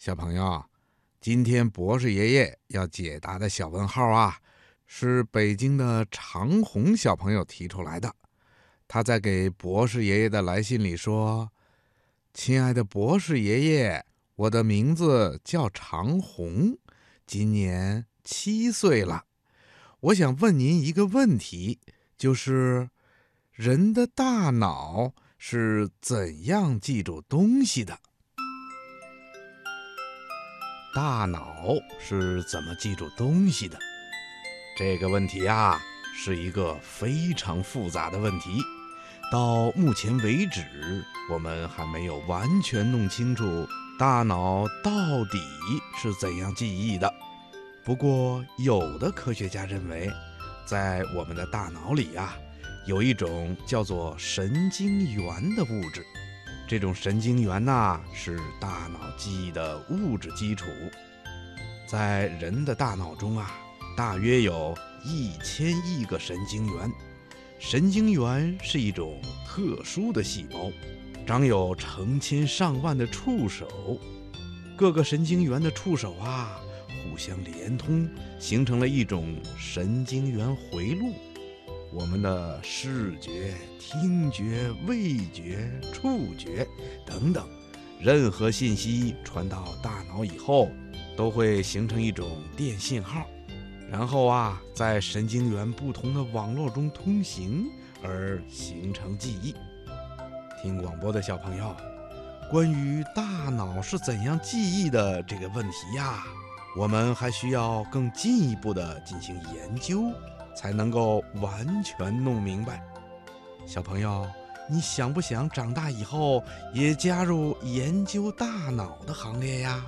小朋友，今天博士爷爷要解答的小问号啊，是北京的长虹小朋友提出来的。他在给博士爷爷的来信里说：“亲爱的博士爷爷，我的名字叫长虹，今年七岁了。我想问您一个问题，就是人的大脑是怎样记住东西的？”大脑是怎么记住东西的？这个问题啊，是一个非常复杂的问题。到目前为止，我们还没有完全弄清楚大脑到底是怎样记忆的。不过，有的科学家认为，在我们的大脑里呀，有一种叫做神经元的物质。这种神经元呐，是大脑记忆的物质基础。在人的大脑中啊，大约有一千亿个神经元。神经元是一种特殊的细胞，长有成千上万的触手。各个神经元的触手啊，互相连通，形成了一种神经元回路。我们的视觉、听觉、味觉、触觉等等，任何信息传到大脑以后，都会形成一种电信号，然后啊，在神经元不同的网络中通行，而形成记忆。听广播的小朋友，关于大脑是怎样记忆的这个问题呀，我们还需要更进一步的进行研究。才能够完全弄明白。小朋友，你想不想长大以后也加入研究大脑的行列呀？